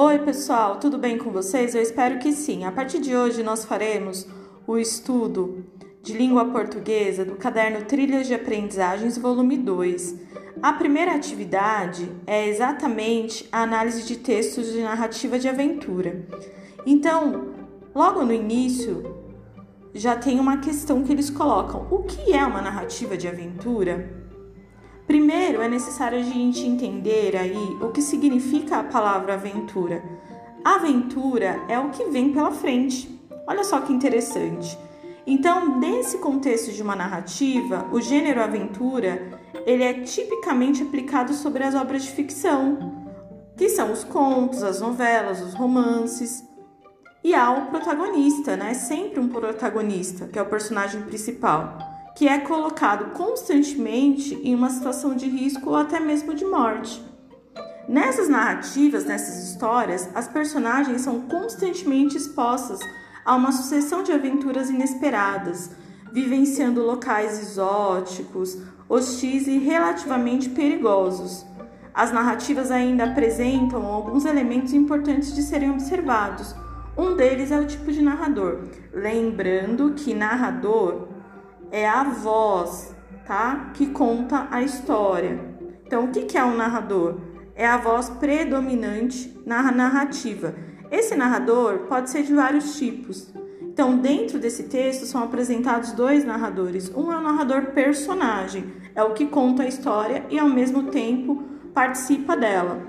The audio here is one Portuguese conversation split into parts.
Oi, pessoal, tudo bem com vocês? Eu espero que sim. A partir de hoje, nós faremos o estudo de língua portuguesa do caderno Trilhas de Aprendizagens, volume 2. A primeira atividade é exatamente a análise de textos de narrativa de aventura. Então, logo no início, já tem uma questão que eles colocam: o que é uma narrativa de aventura? Primeiro, é necessário a gente entender aí o que significa a palavra aventura. Aventura é o que vem pela frente. Olha só que interessante. Então, nesse contexto de uma narrativa, o gênero aventura, ele é tipicamente aplicado sobre as obras de ficção, que são os contos, as novelas, os romances. E há o protagonista, né? Sempre um protagonista, que é o personagem principal que é colocado constantemente em uma situação de risco ou até mesmo de morte. Nessas narrativas, nessas histórias, as personagens são constantemente expostas a uma sucessão de aventuras inesperadas, vivenciando locais exóticos, hostis e relativamente perigosos. As narrativas ainda apresentam alguns elementos importantes de serem observados. Um deles é o tipo de narrador. Lembrando que narrador é a voz, tá? Que conta a história. Então, o que é um narrador? É a voz predominante na narrativa. Esse narrador pode ser de vários tipos. Então, dentro desse texto são apresentados dois narradores. Um é o narrador personagem, é o que conta a história e ao mesmo tempo participa dela.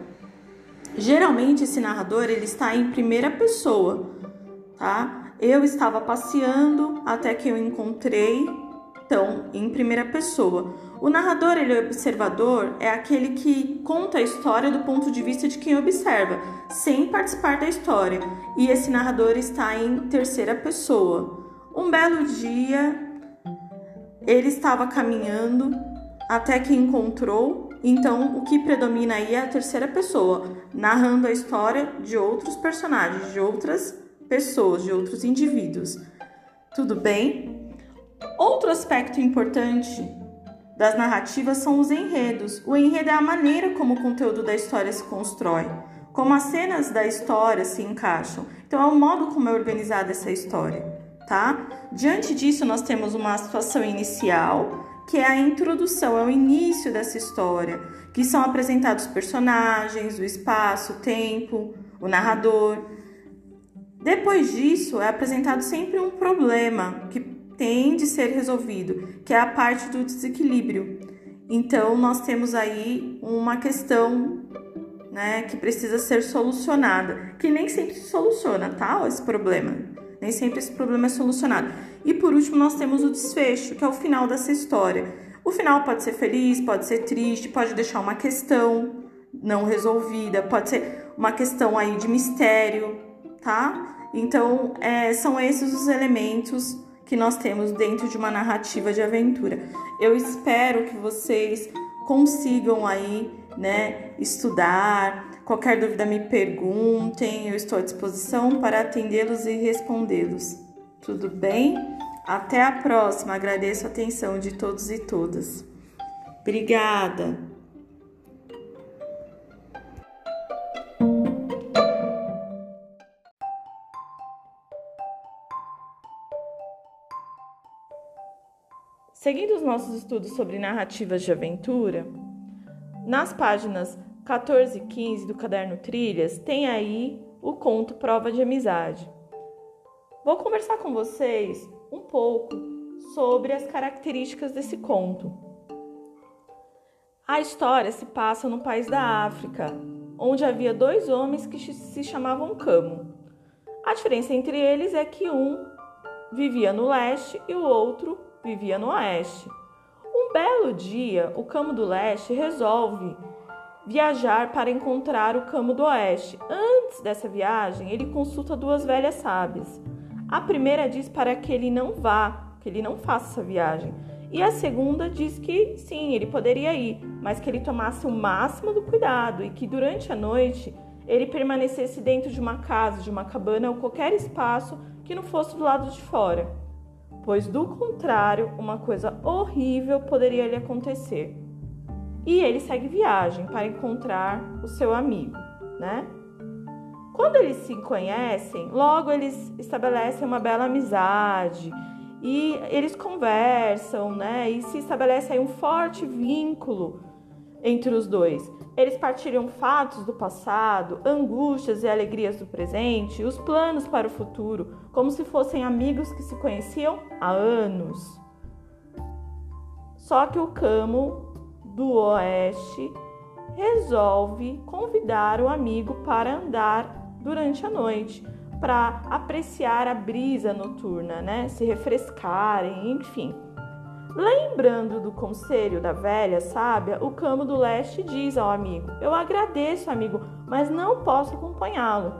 Geralmente esse narrador ele está em primeira pessoa, tá? Eu estava passeando até que eu encontrei então, em primeira pessoa. O narrador, ele é observador, é aquele que conta a história do ponto de vista de quem observa, sem participar da história. E esse narrador está em terceira pessoa. Um belo dia, ele estava caminhando até que encontrou. Então, o que predomina aí é a terceira pessoa, narrando a história de outros personagens, de outras pessoas, de outros indivíduos. Tudo bem? Outro aspecto importante das narrativas são os enredos. O enredo é a maneira como o conteúdo da história se constrói, como as cenas da história se encaixam. Então, é o modo como é organizada essa história, tá? Diante disso, nós temos uma situação inicial, que é a introdução, é o início dessa história, que são apresentados personagens, o espaço, o tempo, o narrador. Depois disso, é apresentado sempre um problema que tem de ser resolvido, que é a parte do desequilíbrio. Então, nós temos aí uma questão né, que precisa ser solucionada, que nem sempre se soluciona, tá? Esse problema. Nem sempre esse problema é solucionado. E por último, nós temos o desfecho, que é o final dessa história. O final pode ser feliz, pode ser triste, pode deixar uma questão não resolvida, pode ser uma questão aí de mistério, tá? Então, é, são esses os elementos que nós temos dentro de uma narrativa de aventura. Eu espero que vocês consigam aí, né, estudar. Qualquer dúvida me perguntem, eu estou à disposição para atendê-los e respondê-los. Tudo bem? Até a próxima. Agradeço a atenção de todos e todas. Obrigada. Seguindo os nossos estudos sobre narrativas de aventura, nas páginas 14 e 15 do caderno Trilhas tem aí o conto Prova de Amizade. Vou conversar com vocês um pouco sobre as características desse conto. A história se passa no país da África, onde havia dois homens que se chamavam Camo. A diferença entre eles é que um vivia no leste e o outro vivia no oeste. Um belo dia, o Camo do Leste resolve viajar para encontrar o Camo do Oeste. Antes dessa viagem, ele consulta duas velhas sábias. A primeira diz para que ele não vá, que ele não faça essa viagem. E a segunda diz que sim, ele poderia ir, mas que ele tomasse o máximo do cuidado e que durante a noite ele permanecesse dentro de uma casa, de uma cabana ou qualquer espaço que não fosse do lado de fora pois do contrário, uma coisa horrível poderia lhe acontecer. E ele segue viagem para encontrar o seu amigo, né? Quando eles se conhecem, logo eles estabelecem uma bela amizade e eles conversam, né? E se estabelece aí um forte vínculo entre os dois. Eles partilham fatos do passado, angústias e alegrias do presente, os planos para o futuro, como se fossem amigos que se conheciam há anos. Só que o Camo do Oeste resolve convidar o amigo para andar durante a noite para apreciar a brisa noturna, né? Se refrescarem, enfim. Lembrando do conselho da velha sábia, o camo do leste diz ao amigo: Eu agradeço, amigo, mas não posso acompanhá-lo.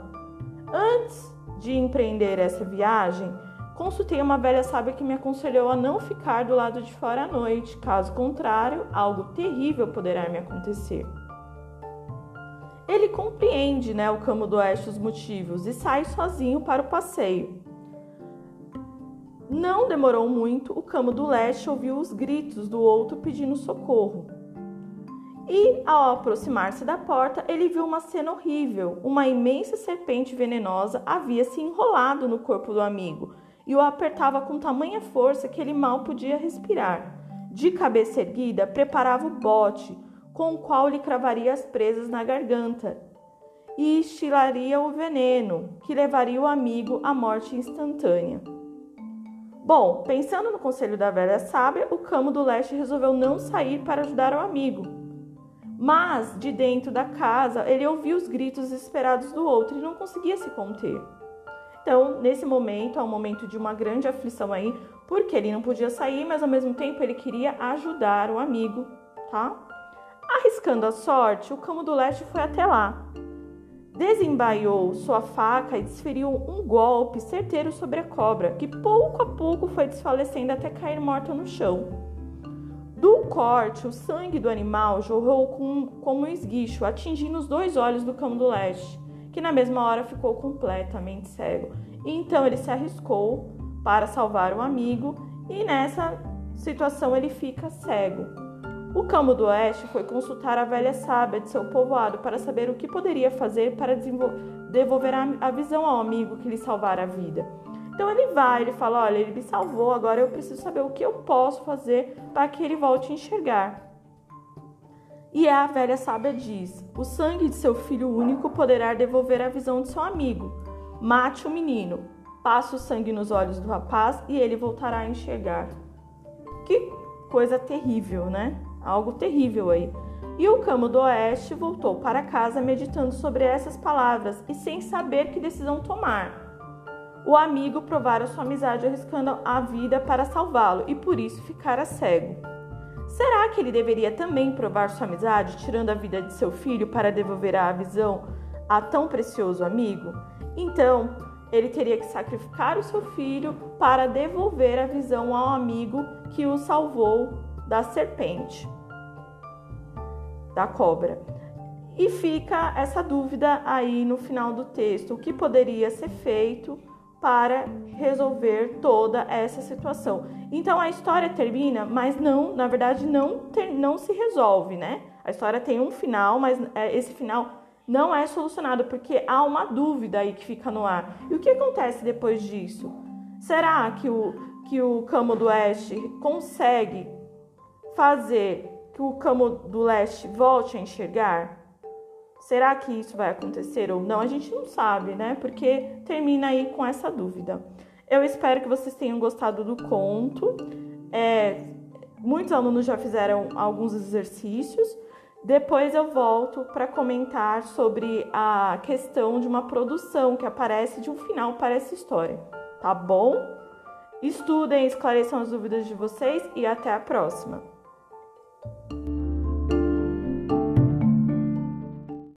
Antes de empreender essa viagem, consultei uma velha sábia que me aconselhou a não ficar do lado de fora à noite, caso contrário, algo terrível poderá me acontecer. Ele compreende, né, o Camo do Oeste os motivos e sai sozinho para o passeio. Não demorou muito, o Camo do Leste ouviu os gritos do outro pedindo socorro. E, ao aproximar-se da porta, ele viu uma cena horrível. Uma imensa serpente venenosa havia se enrolado no corpo do amigo e o apertava com tamanha força que ele mal podia respirar. De cabeça erguida, preparava o bote, com o qual lhe cravaria as presas na garganta e estilaria o veneno, que levaria o amigo à morte instantânea. Bom, pensando no conselho da velha sábia, o camo do leste resolveu não sair para ajudar o amigo. Mas, de dentro da casa, ele ouviu os gritos desesperados do outro e não conseguia se conter. Então, nesse momento, é um momento de uma grande aflição aí, porque ele não podia sair, mas ao mesmo tempo ele queria ajudar o amigo, tá? Arriscando a sorte, o camo do leste foi até lá. Desembaiou sua faca e desferiu um golpe certeiro sobre a cobra, que pouco a pouco foi desfalecendo até cair morta no chão. Do corte, o sangue do animal jorrou com, como um esguicho, atingindo os dois olhos do cão do leste, que na mesma hora ficou completamente cego. Então ele se arriscou para salvar o amigo, e nessa situação ele fica cego. O Camo do Oeste foi consultar a velha sábia de seu povoado para saber o que poderia fazer para devolver a visão ao amigo que lhe salvara a vida. Então ele vai, ele fala: Olha, ele me salvou, agora eu preciso saber o que eu posso fazer para que ele volte a enxergar. E a velha sábia diz: O sangue de seu filho único poderá devolver a visão de seu amigo. Mate o menino, passe o sangue nos olhos do rapaz e ele voltará a enxergar. Que coisa terrível, né? Algo terrível aí. E o Camo do Oeste voltou para casa meditando sobre essas palavras e sem saber que decisão tomar. O amigo provara sua amizade arriscando a vida para salvá-lo e por isso ficara cego. Será que ele deveria também provar sua amizade, tirando a vida de seu filho para devolver a visão a tão precioso amigo? Então, ele teria que sacrificar o seu filho para devolver a visão ao amigo que o salvou da serpente, da cobra. E fica essa dúvida aí no final do texto: o que poderia ser feito para resolver toda essa situação? Então a história termina, mas não, na verdade, não, ter, não se resolve, né? A história tem um final, mas é, esse final não é solucionado porque há uma dúvida aí que fica no ar. E o que acontece depois disso? Será que o, que o Camo do Oeste consegue fazer que o Camo do Leste volte a enxergar? Será que isso vai acontecer ou não? A gente não sabe, né? Porque termina aí com essa dúvida. Eu espero que vocês tenham gostado do conto. É, muitos alunos já fizeram alguns exercícios. Depois eu volto para comentar sobre a questão de uma produção que aparece de um final para essa história, tá bom? Estudem, esclareçam as dúvidas de vocês e até a próxima! Thank you.